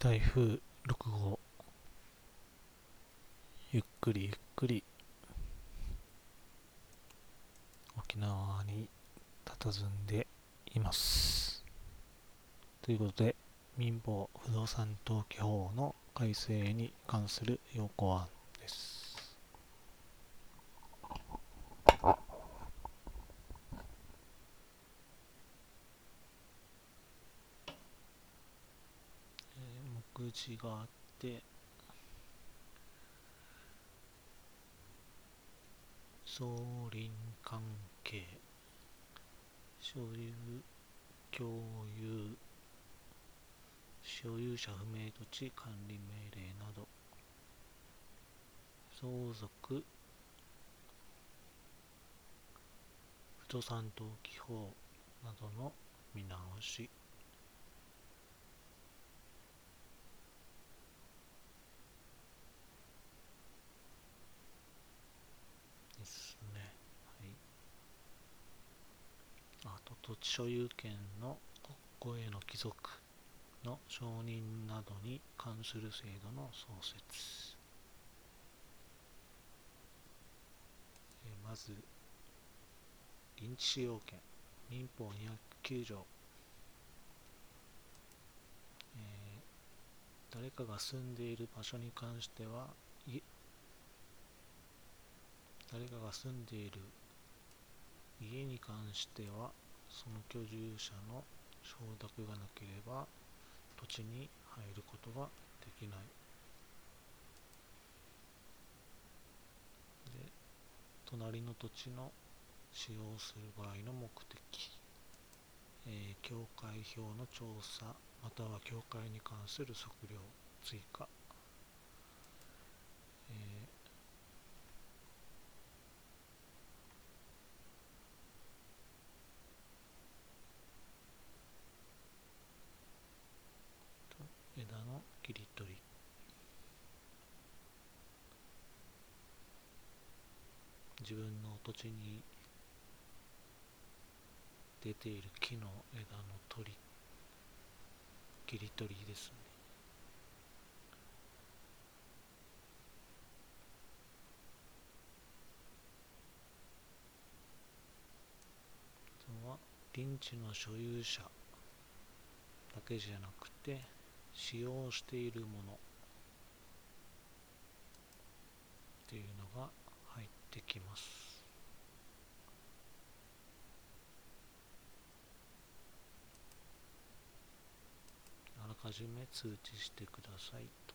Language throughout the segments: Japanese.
台風6号ゆっくりゆっくり。沖縄に佇んでいます。ということで民法不動産登記法の改正に関する要項案です目次があって。総輪関係。所有共有。所有者不明土地管理命令など。相続。不動産登記法などの見直しですね。はい。あと、土地所有権の国庫への帰属の承認などに関する制度の創設。えまず、臨地使用権、民法209条。えー、誰かが住んでいる場所に関しては、誰かが住んでいる家に関してはその居住者の承諾がなければ土地に入ることができない。で隣の土地の使用する場合の目的、えー、境界表の調査または境界に関する測量追加、えー枝の切り取り自分の土地に出ている木の枝の取り切り取りですね。あとは臨地の所有者だけじゃなくて使用しているもの。っていうのが入ってきます。あらかじめ通知してくださいと。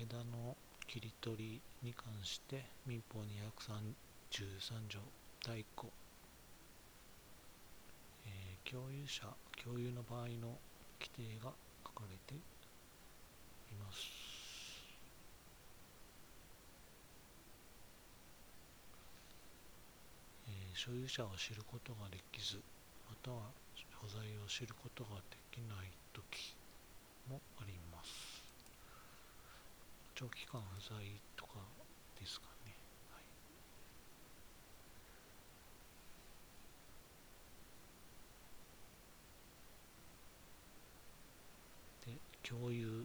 枝の切り取りに関して民法233条第1項、えー、共有者共有の場合の規定がかれています、えー、所有者を知ることができずまたは所在を知ることができないときもあります長期間不在とかですかね。はい、で共有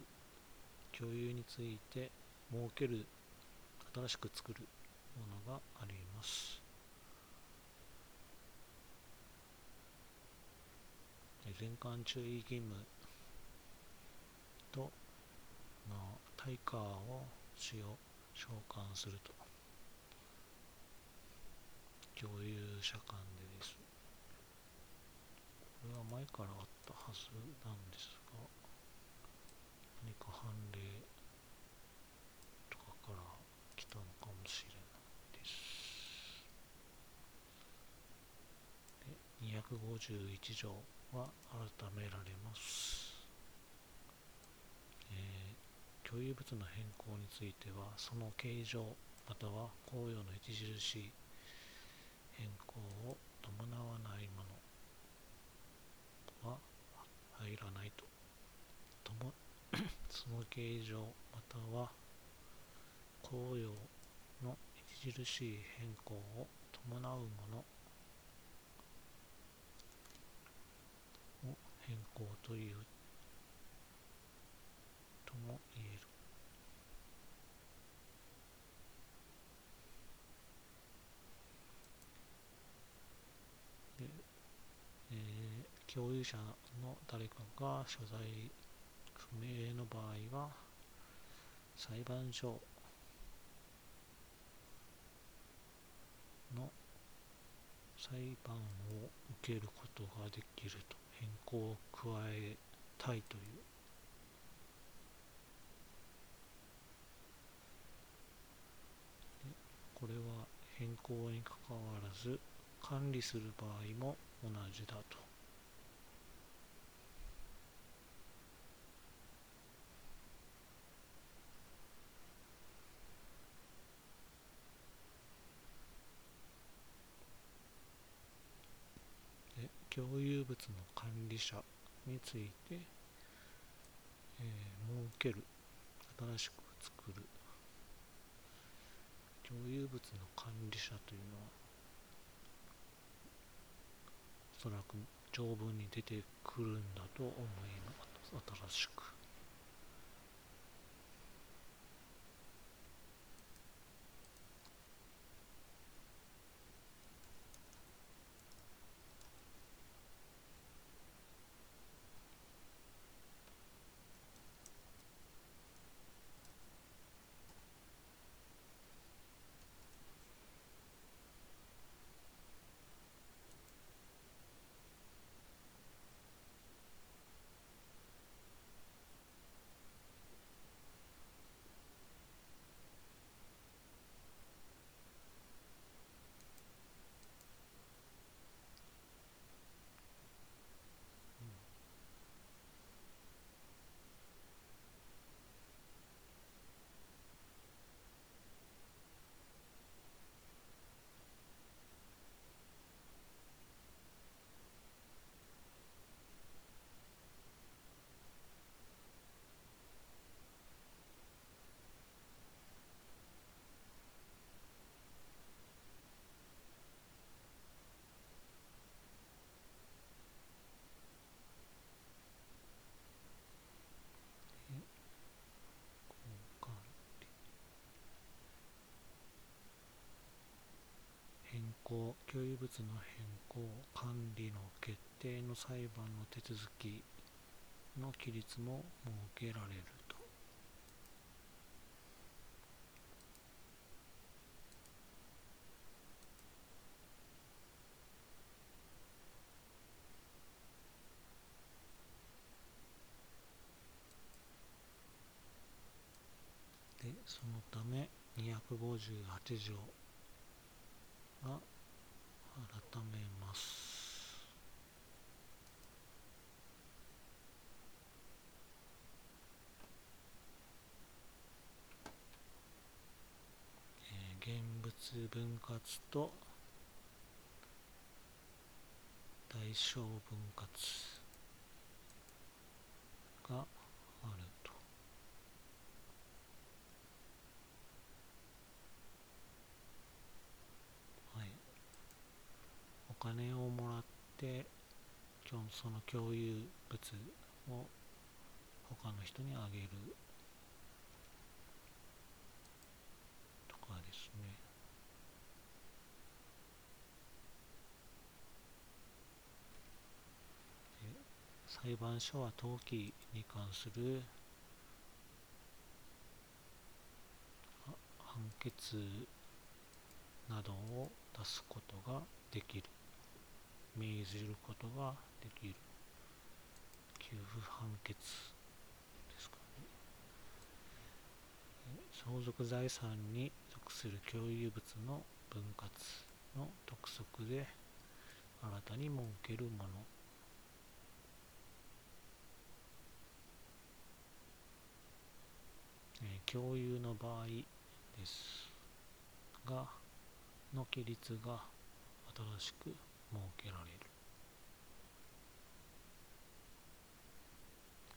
共有について設ける新しく作るものがあります。全館注意義務との対価を使用召喚すると。共有者間でです。これは前からあったはずなんですが。何か判例とかから来たのかもしれないですで251条は改められます。共有物の変更についてはその形状または公用の著しい変更を伴わないものは入らないと。とも その形状または紅葉の著しい変更を伴うものを変更というとも言える。で、えー、共有者の誰かが所在不明の場合は裁判所の裁判を受けることができると変更を加えたいという。これは変更にかかわらず管理する場合も同じだと共有物の管理者について、えー、設ける新しく作る。共有物の管理者というのはおそらく条文に出てくるんだと思います。新しく。共有物の変更管理の決定の裁判の手続きの規律も設けられると。でそのため258条が改めます、現物分割と代償分割がある。お金をもらってその共有物を他の人にあげる。とかですね。裁判所は登記に関する判決などを出すことができる。命ずることができる。給付判決ですかね。相続財産に属する共有物の分割の督促で新たに設けるもの。え共有の場合ですがの規律が新しく設けられる、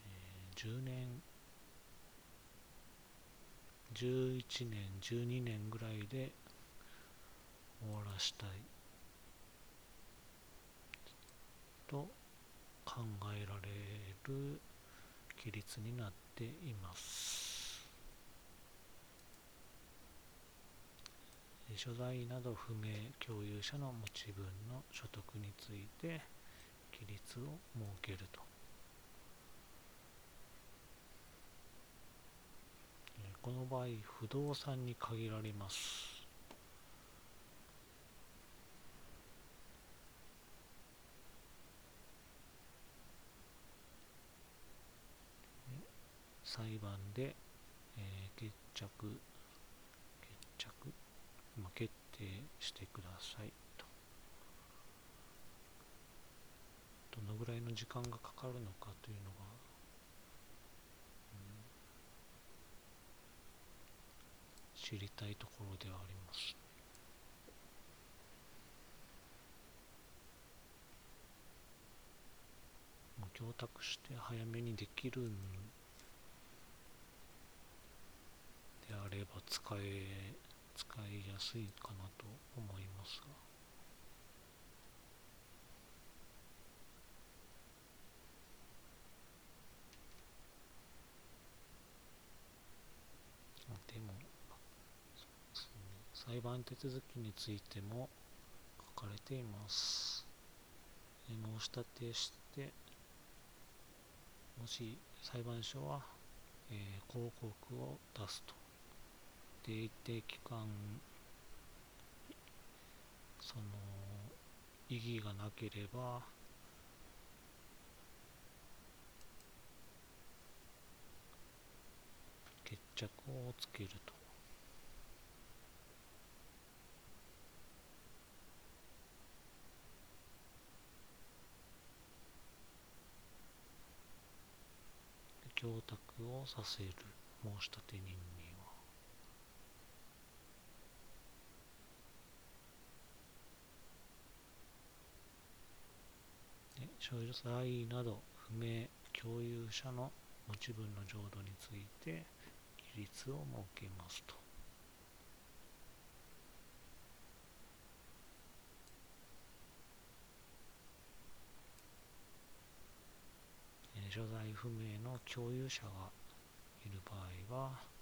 えー、10年11年12年ぐらいで終わらしたい。と考えられる規律になっています。所在など不明共有者の持ち分の所得について規律を設けると。この場合不動産に限られます。裁判で、えー、決着決着、まあ、決定してくださいと。どのぐらいの時間がかかるのかというのが、知りたいところではあります。もう供託して早めにできるんであれば使え使いやすいかなと思いますが。でも裁判手続きについても書かれています。申し立てしてもし裁判所は、えー、広告を出すと。定期間その意義がなければ決着をつけると。供託をさせる申立人に。所在など不明共有者の持ち分の浄土について規律を設けますと。所在不明の共有者がいる場合は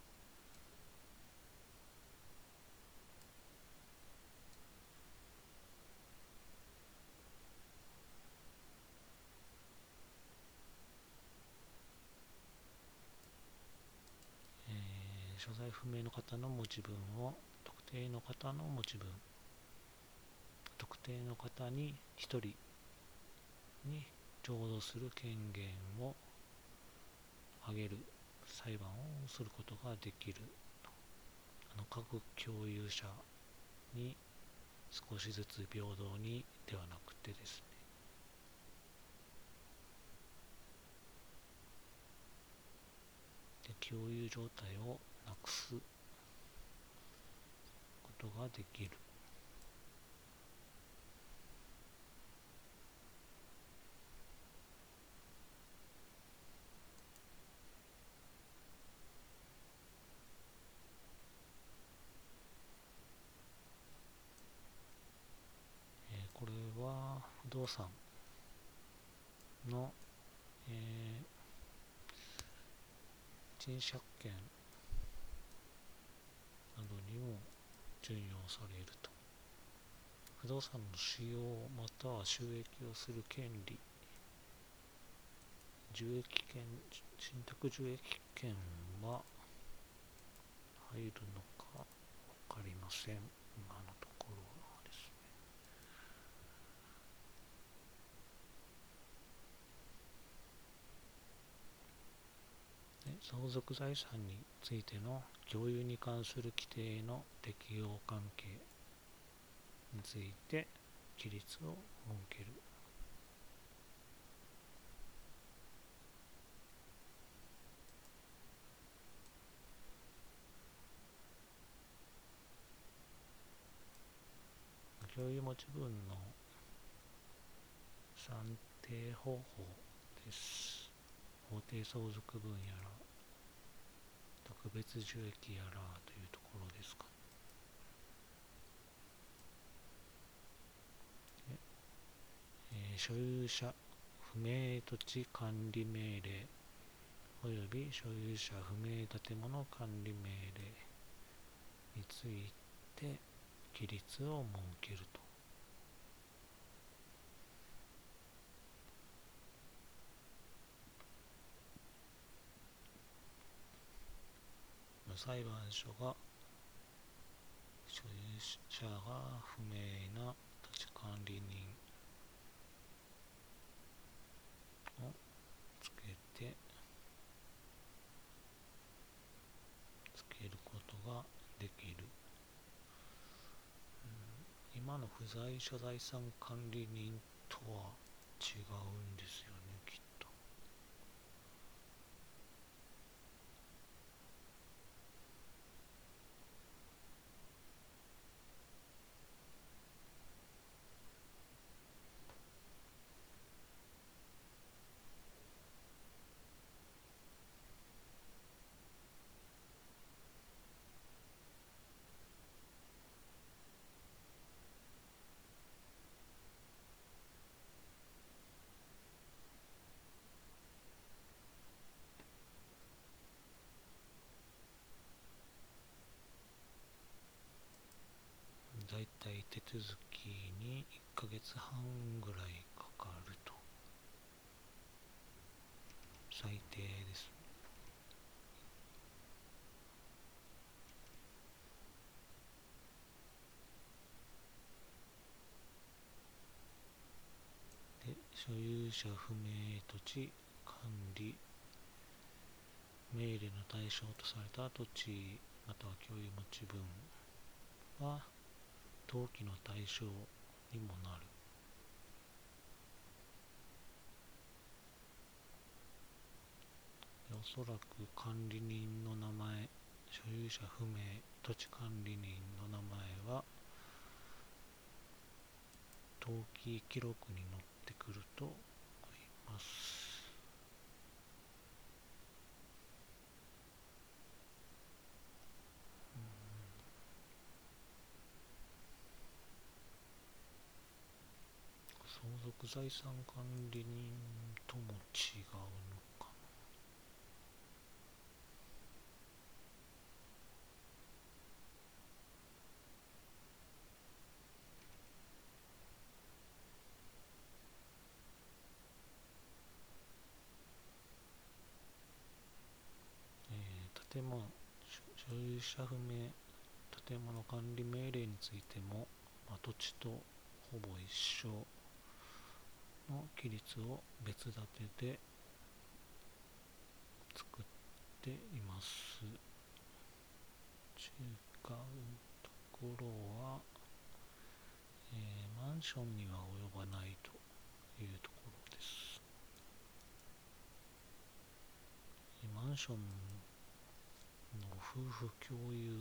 在不明の方の持ち分を特定の方の持ち分。特定の方に1人に浄土する権限を挙げる裁判をすることができる。あの各共有者に少しずつ平等にではなくてですね。で共有状態をなくすことができる。これは不動産の、えー、賃借権などにも準用されると。不動産の使用または収益をする権利。受益権信託受益権は入るのか分かりません今のところはですね相続財産についての共有に関する規定の適用関係について規律を設ける。共有持ち分の算定方法です。法定相続分やら特別受益やらというところですか？ね。えー、所有者不明土地管理命令及び所有者不明建物管理命令について規律を設けると。裁判所が所有者が不明な土地管理人をつけてつけることができる、うん、今の不在者財産管理人とは違うんですよ手続きに1ヶ月半ぐらいかかると。最低です。で所有者不明土地管理。命令の対象とされた土地または共有持ち分は登記の対象にもなる。おそらく管理人の名前所有者不明土地管理人の名前は登記記録に載ってくると思います。相続財産管理人とも違うのかな。えー、建物所有者不明建物管理命令についても、まあ、土地とほぼ一緒。の規律を別立てで作っています。違うところは、えー、マンションには及ばないというところです。マンションの夫婦共有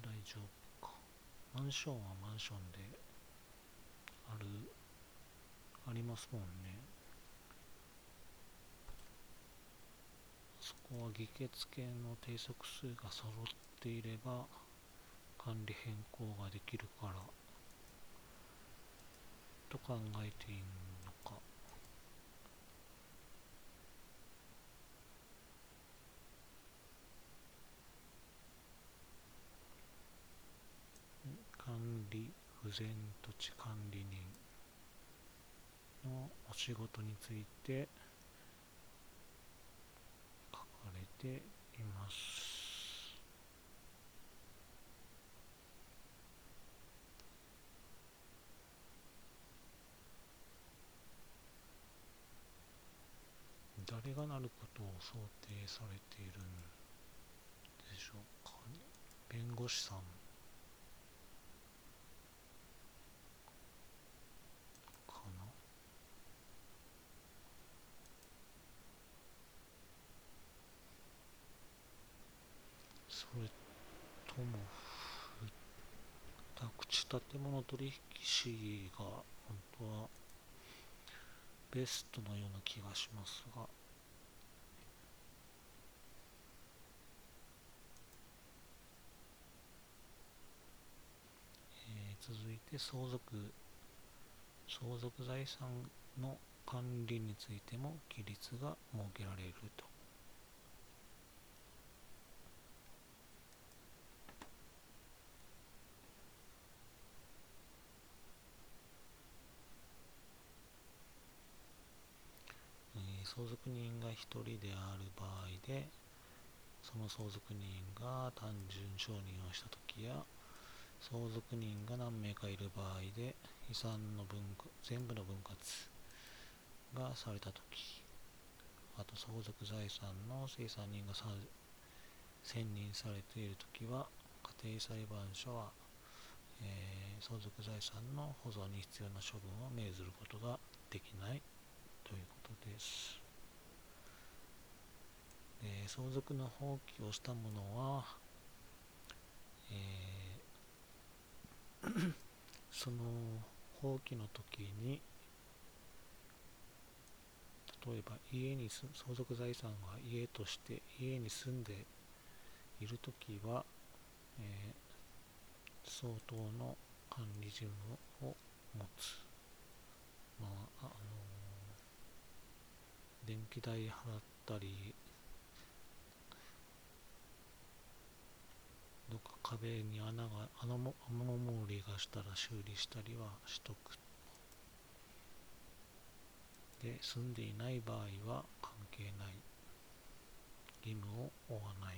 大丈夫か。マンションはマンションである。ありますもんね。そこは議決権の定則数が揃っていれば管理変更ができるからと考えていいのか。管理不全土地管理人。のお仕事について書かれています。誰がなることを想定されているんでしょうかね。弁護士さんそれとも私建物取引士が本当はベストのような気がしますが、続いて相続。相続財産の管理についても規律が設けられると。相続人が1人である場合でその相続人が単純承認をした時や相続人が何名かいる場合で遺産の分全部の分割がされた時あと相続財産の生産人が選任されている時は家庭裁判所は、えー、相続財産の保存に必要な処分を命ずることができないということです。え相続の放棄をした者は、えー、その放棄の時に例えば家に相続財産が家として家に住んでいる時は、えー、相当の管理事務を持つ、まああのー、電気代払ったりどっか壁に穴が穴も雨漏りがしたら修理したりはしとく。で住んでいない場合は関係ない。義務を負わない。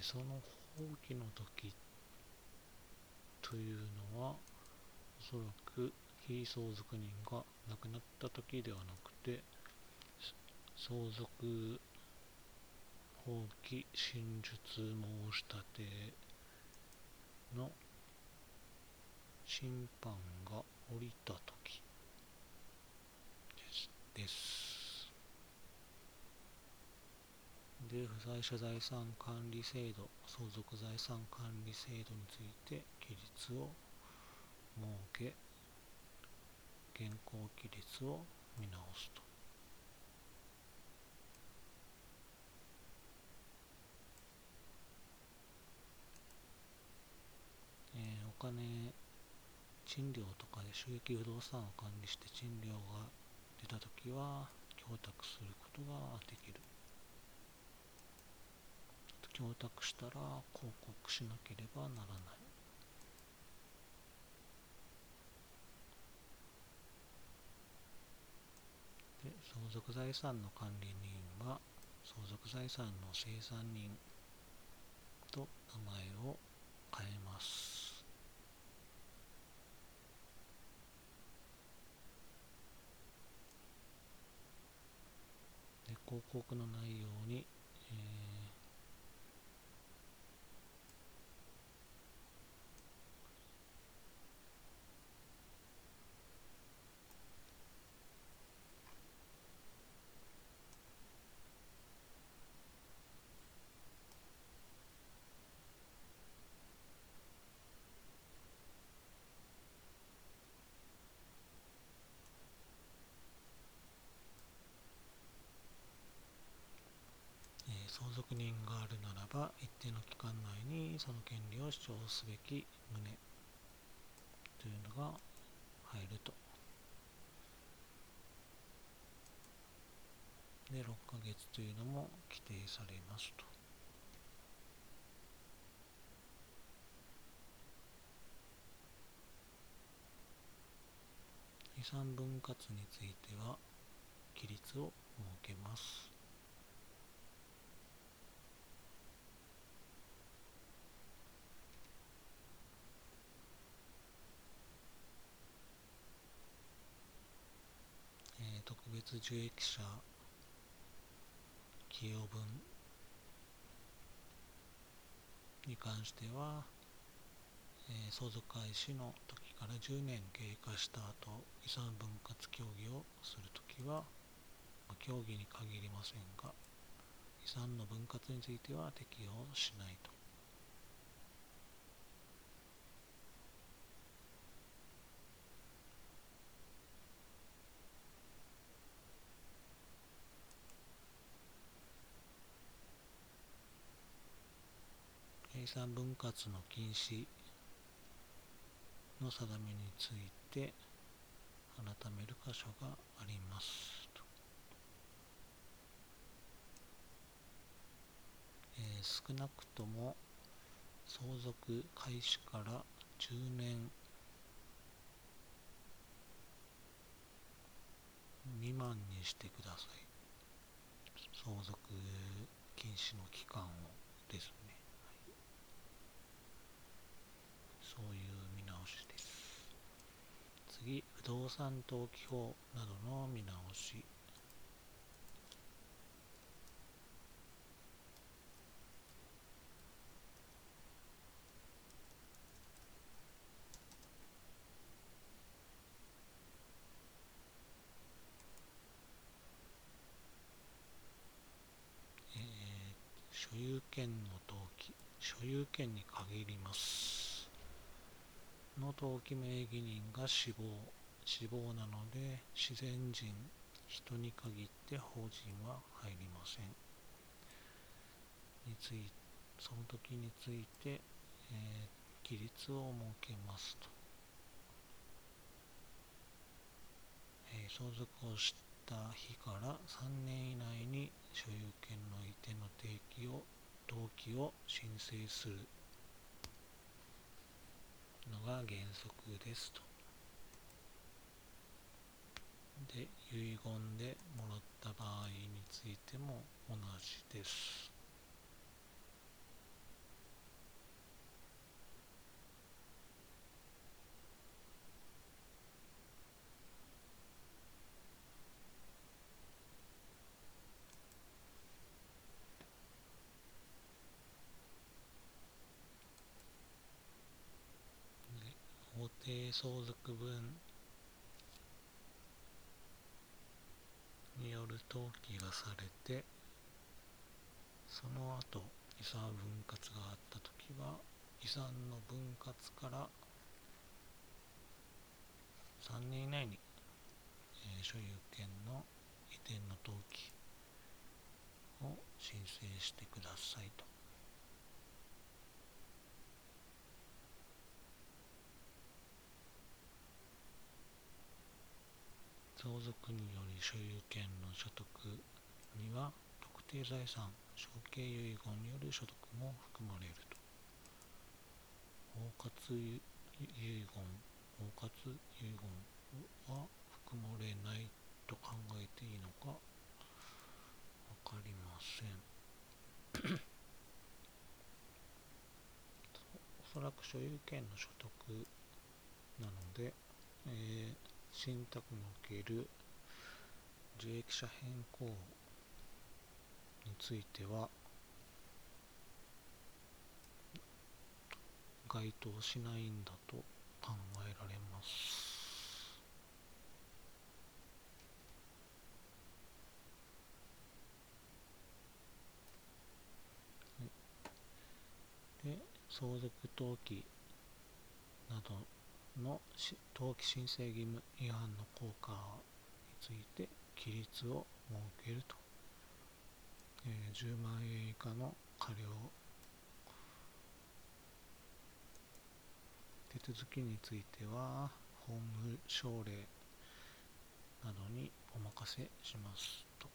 その放棄の時というのはおそらく非相続人が亡くなった時ではなくて相続放棄真術申し立ての審判が降りた時です。です。で不在者財産管理制度相続財産管理制度について規律を設け現行規律を見直すと。えー、お金賃料とかで収益不動産を管理して賃料が出たときは供託することができる。供託したら広告しなければならない。で相続財産の管理人は相続財産の生産人と名前を変えます。で広告の内容に、えー相続人があるならば一定の期間内にその権利を主張すべき旨。というのが入ると。で6ヶ月というのも規定されますと。遺産分割については規律を設けます。受益者寄与分に関しては、えー、相続開始の時から10年経過した後遺産分割協議をするときは、まあ、協議に限りませんが遺産の分割については適用しないと。産分割の禁止の定めについて改める箇所があります。と、えー、少なくとも相続開始から10年未満にしてください。相続禁止の期間をですね、はい、そういう見直しです。次不動産登記法などの見直し。所有権の登記。所有権に限ります。の登記名義人が死亡死亡なので自然人人に限って法人は入りません。についその時について、えー、規律を設けますと、えー、相続をした日から3年以内に所有権の移転の提起を登記を申請する。のが原則ですと。で、遺言でもらった場合についても同じです。相続分による登記がされてその後遺産分割があった時は遺産の分割から3年以内に、えー、所有権の移転の登記を申請してくださいと。相続により所有権の所得には特定財産承継遺言による所得も含まれると。包括遺言包括遺言は含まれないと考えていいのか分かりません。おそらく所有権の所得なので、えー信託における受益者変更については該当しないんだと考えられます。で相続登記などの登記申請義務違反の効果について規律を設けると、えー、10万円以下の過料。手続きについては法務省令などにお任せしますと。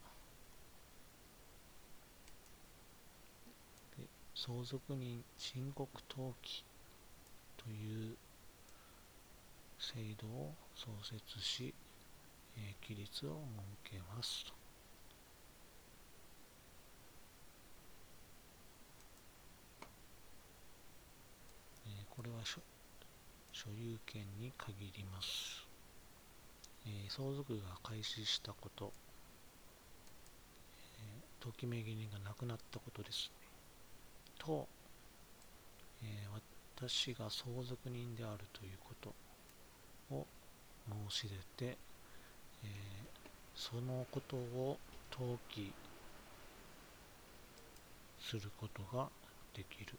相続人申告登記という制度を創設し、えー、規律を設けますと。えー、これは所有権に限ります。えー、相続が開始したこと、えー、登記名義人が亡くなったことですね。と、えー、私が相続人であるということ。を申し出て、えー、そのことを登記することができる。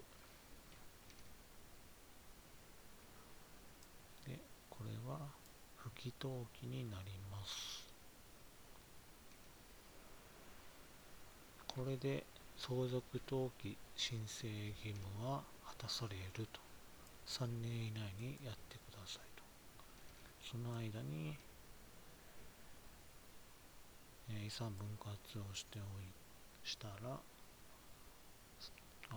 で、これは不記登記になります。これで相続登記申請義務は果たされると3年以内にやってくださいその間に、えー、遺産分割をしておいしたらあ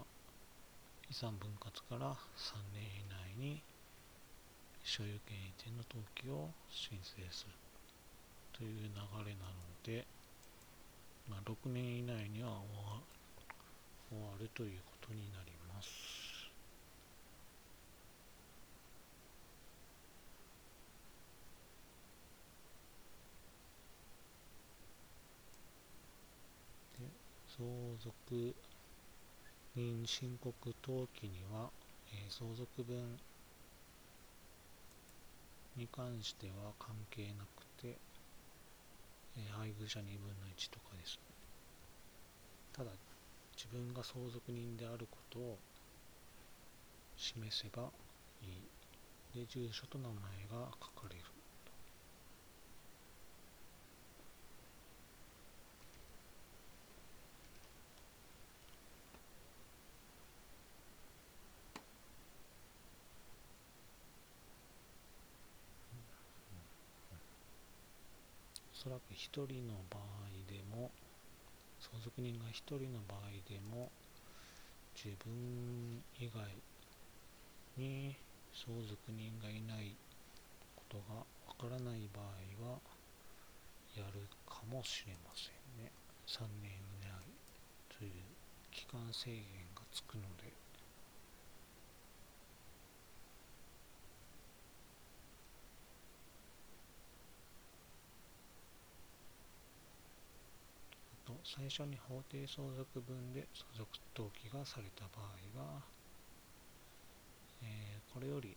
遺産分割から3年以内に所有権移転の登記を申請するという流れなので、まあ、6年以内には終わるということになります。で相続人申告登記には、えー、相続分に関しては関係なくて、えー、配偶者2分の1とかですね。ただ、自分が相続人であることを示せばいい。で、住所と名前が書かれる。おそらく1人の場合でも相続人が1人の場合でも自分以外に相続人がいないことがわからない場合はやるかもしれませんね。3年以内という期間制限がつくので。最初に法定相続分で相続登記がされた場合は、えー、これより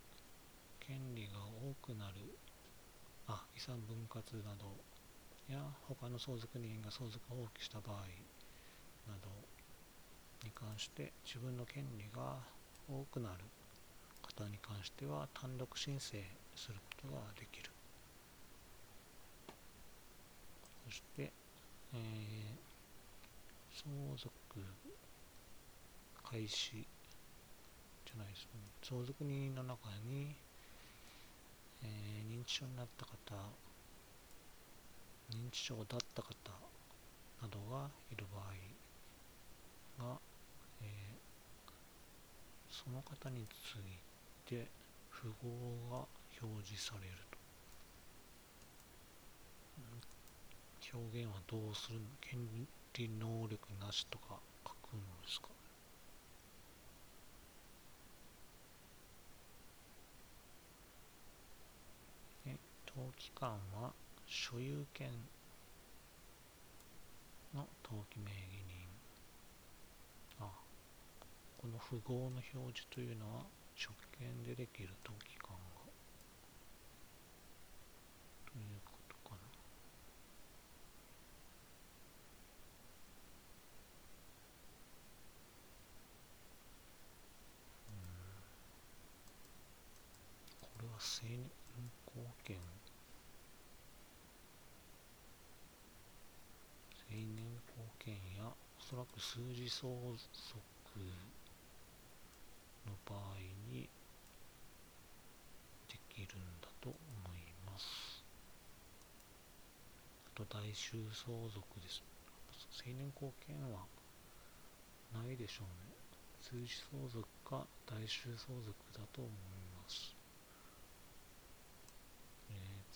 権利が多くなるあ遺産分割などや他の相続人が相続放棄した場合などに関して自分の権利が多くなる。方に関しては単独申請することができる。そして、えー相続開始じゃないですね。相続人の中に、えー、認知症になった方認知症だった方などがいる場合が、えー、その方について符号が表示されると。表現はどうする権理能力なしとか書くのですか？ね。登記官は所有権の登記名義人。あ、この符号の表示というのは直権でできる登記官が。という成年後見成年後見やおそらく数字相続の場合にできるんだと思います。あと大衆相続です。成年後見はないでしょうね。数字相続か大衆相続だと思います。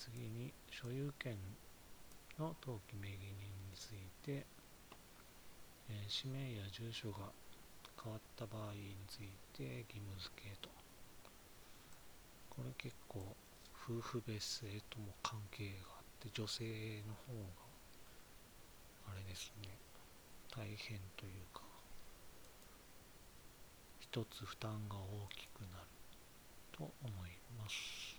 次に所有権の登記名義人について、えー、氏名や住所が変わった場合について義務付けと。これ結構夫婦別姓とも関係があって女性の方があれですね。大変というか一つ負担が大きくなると思います。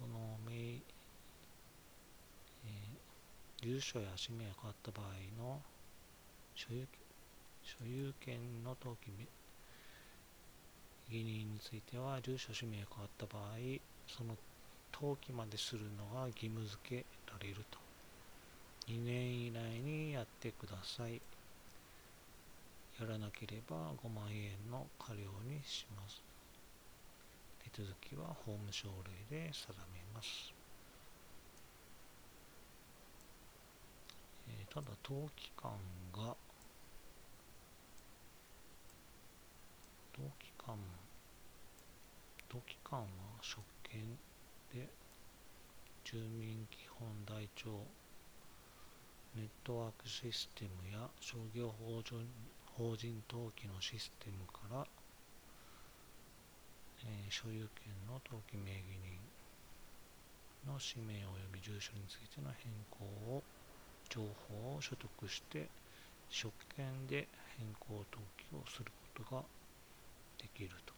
この名、えー、住所や氏名が変わった場合の所有所有権の登記義人については住所氏名が変わった場合その登記までするのが義務付けられると。2年以内にやってください。やらなければ5万円の過料にします。手続きは法務省令で定めます。えー、ただ、登記官が、登記官、登記官は職権で住民基本台帳ネットワークシステムや商業法人登記のシステムから、え、所有権の登記名義人の氏名及び住所についての変更を情報を取得して職権で変更登記をすることができると、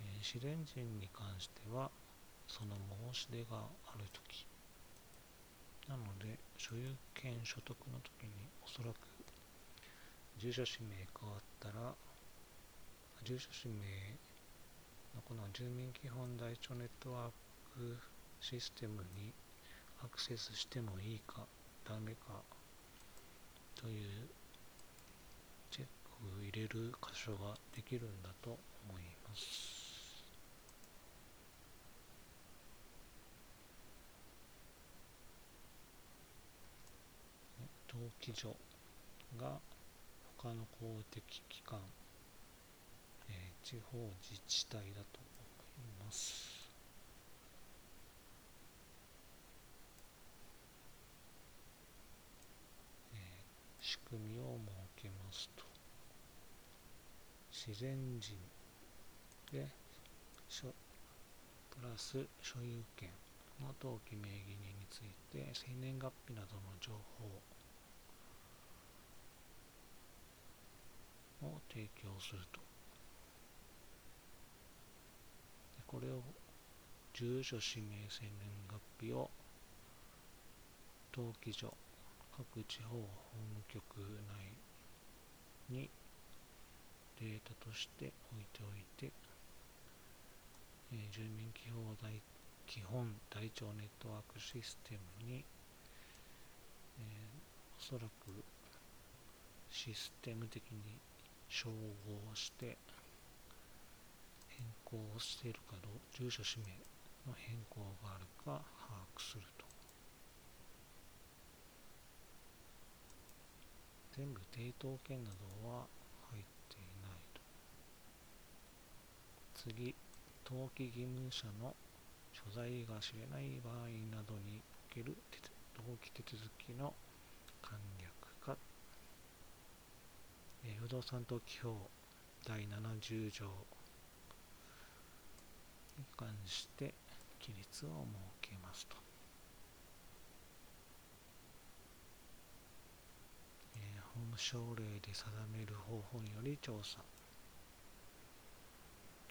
えー、試練人に関してはその申し出があるときなので、所有権所得の時におそらく住所氏名変わったら、住所氏名のこの住民基本台帳ネットワークシステムにアクセスしてもいいかダメかというチェックを入れる箇所ができるんだと思います。登記所が他の公的機関、えー、地方自治体だと思います。えー、仕組みを設けますと自然人でプラス所有権の登記名義人について生年月日などの情報を提供すると。でこれを住所、氏名、生年月日を登記所、各地方法務局内にデータとして置いておいて、えー、住民基本台基本台帳ネットワークシステムに、えー、おそらくシステム的に照合して変更をしているかどう住所氏名の変更があるか把握すると。全部抵当権などは入っていないと。次登記義務者の所在が知れない場合などにおける登記手続きの簡略化。不動産登記法第70条関して規律を設けますと。えー、法務省令で定める方法により調査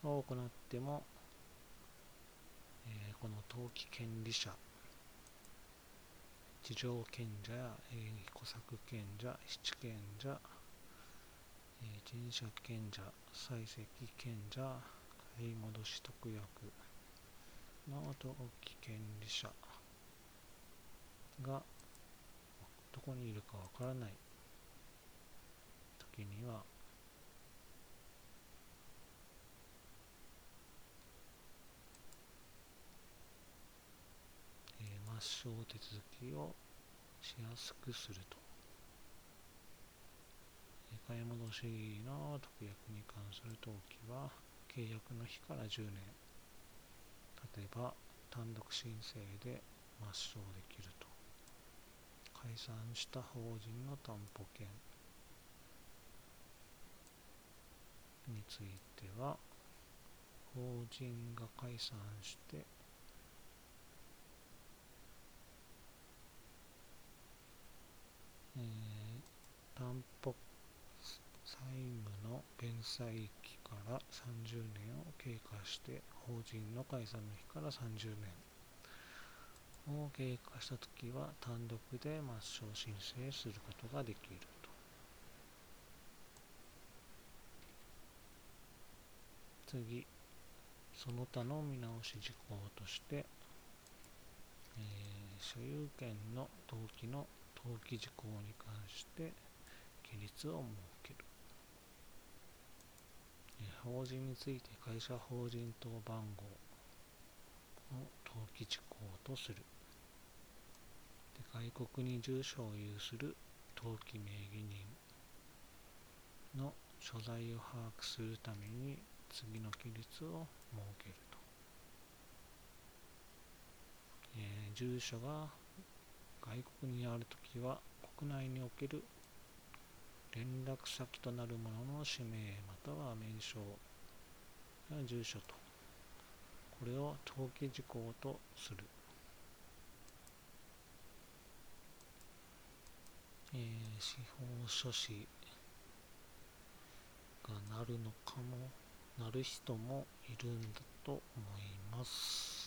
を行っても、えー、この登記権利者地上権者や、えー、小作権者、七権者、えー、人社賢者、採石賢者、買い戻し特約。の登記権利者がどこにいるかわからない。時には、抹消手続きをしやすくすると。買い戻しの特約に関する登記は契約の日から10年。例えば単独申請で抹消できると。解散した法人の担保権。については法人が解散してえー、担保債務の弁済期から30年を経過して法人の解散の日から30年を経過したときは単独で抹消申請することができると。次、その他の見直し事項として、えー、所有権の登記の登記事項に関して規律を設ける、法人について会社法人等番号を登記事項とする。で外国に住所を有する登記名義人の所在を把握するために次の規律を設けると、えー、住所が外国にあるときは国内における連絡先となるものの氏名または名称住所と。これを登記事項とする、えー、司法書士がなるのかもなる人もいるんだと思います。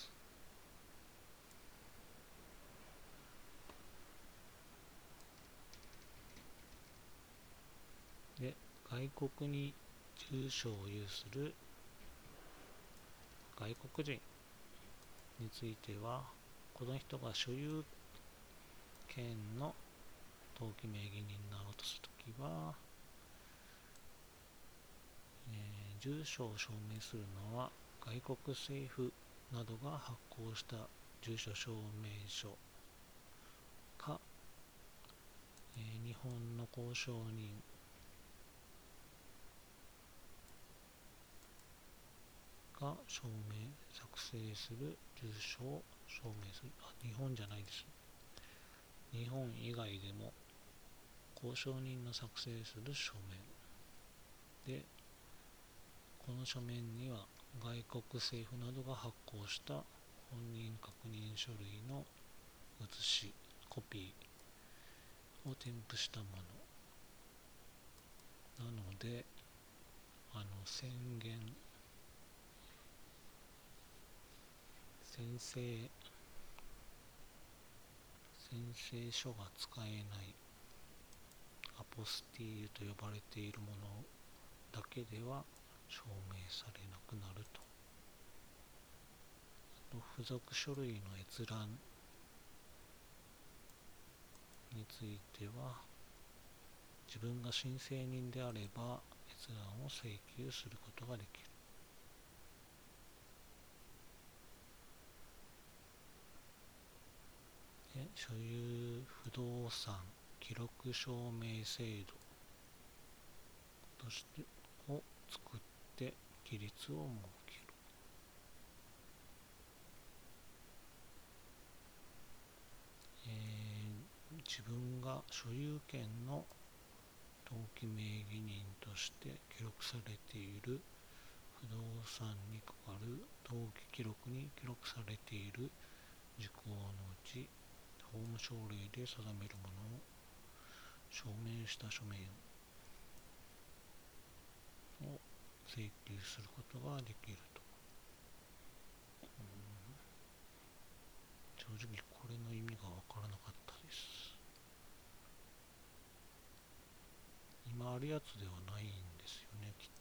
で外国に住所を有する外国人についてはこの人が所有権の登記名義人になろうとするときは住所を証明するのは外国政府などが発行した住所証明書か、えー、日本の交渉人が証明作成する住所を証明する。あ日本じゃないです。日本以外でも交渉人の作成する書面でこの書面には外国政府などが発行した本人確認書類の写しコピーを添付したもの。なのであの宣言宣誓宣誓書が使えないアポスティーユと呼ばれているものだけでは証明されなくなると。あと付属書類の閲覧については自分が申請人であれば閲覧を請求することができる。所有不動産記録証明制度。としてを作って規律を設ける。えー、自分が所有権の登記名義人として記録されている。不動産に関わる登記記録に記録されている。事項のうち法務省令で定めるものを証明した書面を請求することができると、正直これの意味がわからなかったです。今あるやつではないんですよねきっ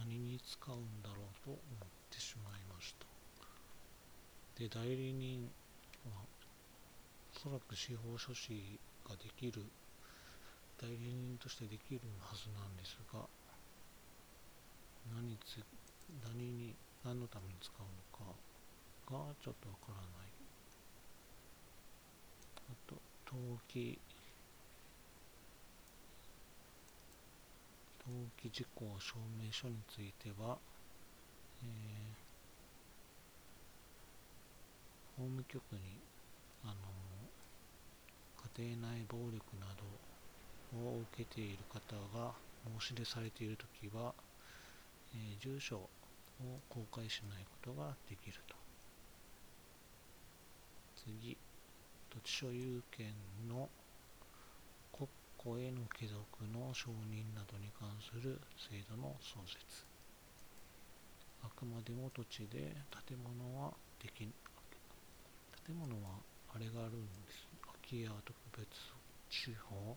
何に使うんだろうと思ってしまいました。で代理人はおそらく司法書士ができる代理人としてできるはずなんですが何つ何に何のために使うのかがちょっとわからない。あと登記登記事項証明書については、えー、法務局にあの家庭内暴力などを受けている方が申し出されているときは、えー、住所を公開しないことができると。次、土地所有権のこへの貴族の承認などに関する制度の創設。あくまでも土地で建物はでき建物はあれがあるんです。空き家特別地方。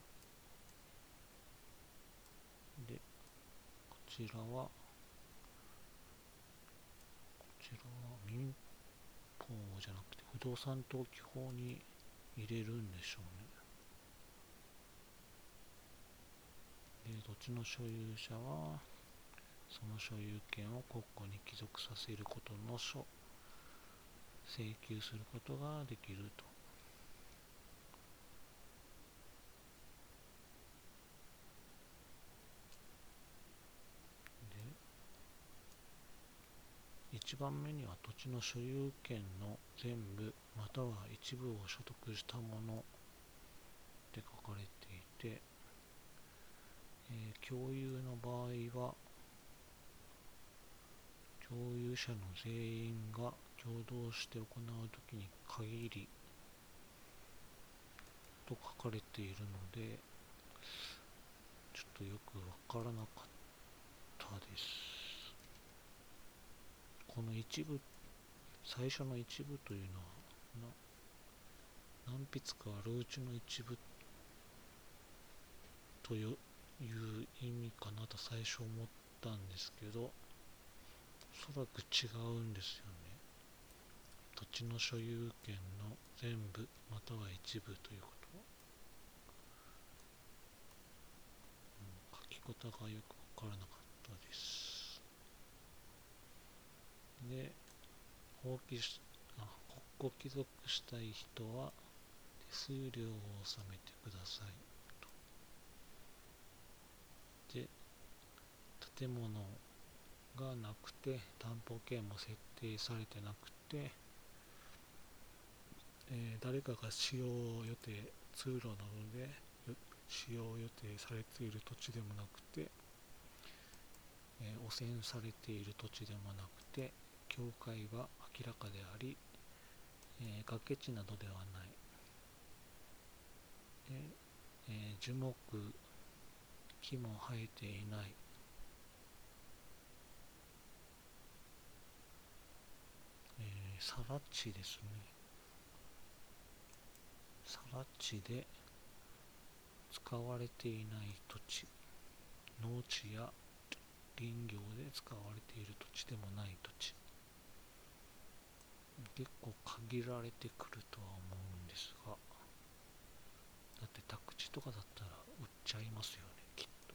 でこちらはこちらは民法じゃなくて不動産登記法に入れるんでしょうね。で土地の所有者はその所有権を国庫に帰属させることの書請求することができると。1番目には土地の所有権の全部または一部を所得したものって書かれていて、えー、共有の場合は共有者の全員が共同して行う時に限りと書かれているのでちょっとよくわからなかったです。この一部最初の一部というのは何筆かあるうちの一部といういう意味かなと最初思ったんですけどおそらく違うんですよね。土地の所有権の全部または一部ということ、うん、書き方がよくわからなかったです。で放棄しあ国庫帰属したい人は手数料を納めてくださいとで建物がなくて担保権も設定されてなくて、えー、誰かが使用予定通路などで使用予定されている土地でもなくて、えー、汚染されている土地でもなくて境界は明らかであり、えー、崖地などではない。で、えー、樹木木も生えていない。えー、さら地ですね。さら地で使われていない土地農地や林業で使われている土地でもない土地。結構限られてくるとは思うんですがだって宅地とかだったら売っちゃいますよねきっと、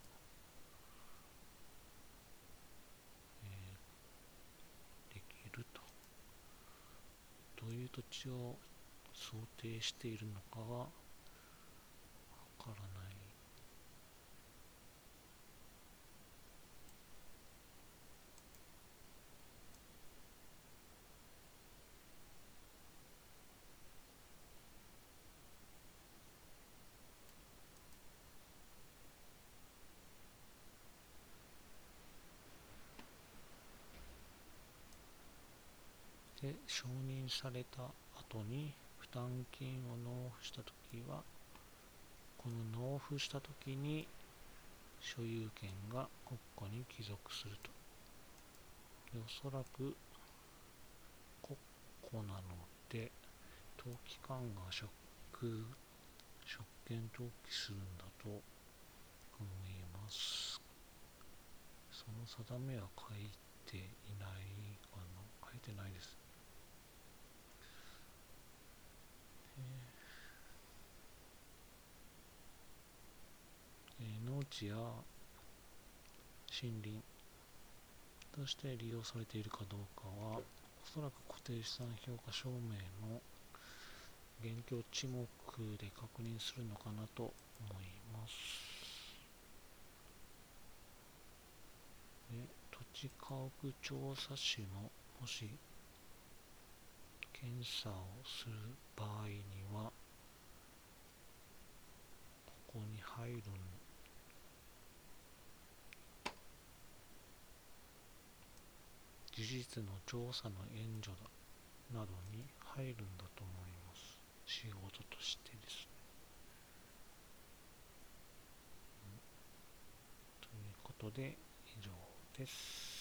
えー、できるとどういう土地を想定しているのかはわからない。で承認された後に負担金を納付した時はこの納付した時に所有権が国庫に帰属すると。おそらく国庫なので登記官が職職権登記するんだと思います。その定めは書いていないかな。書いてないです。農地や森林として利用されているかどうかはおそらく固定資産評価証明の現況地目で確認するのかなと思います。で土地家屋調査士ももし検査をする場合にはここに入るん事実の調査の援助だなどに入るんだと思います。仕事としてですね、ということで以上です。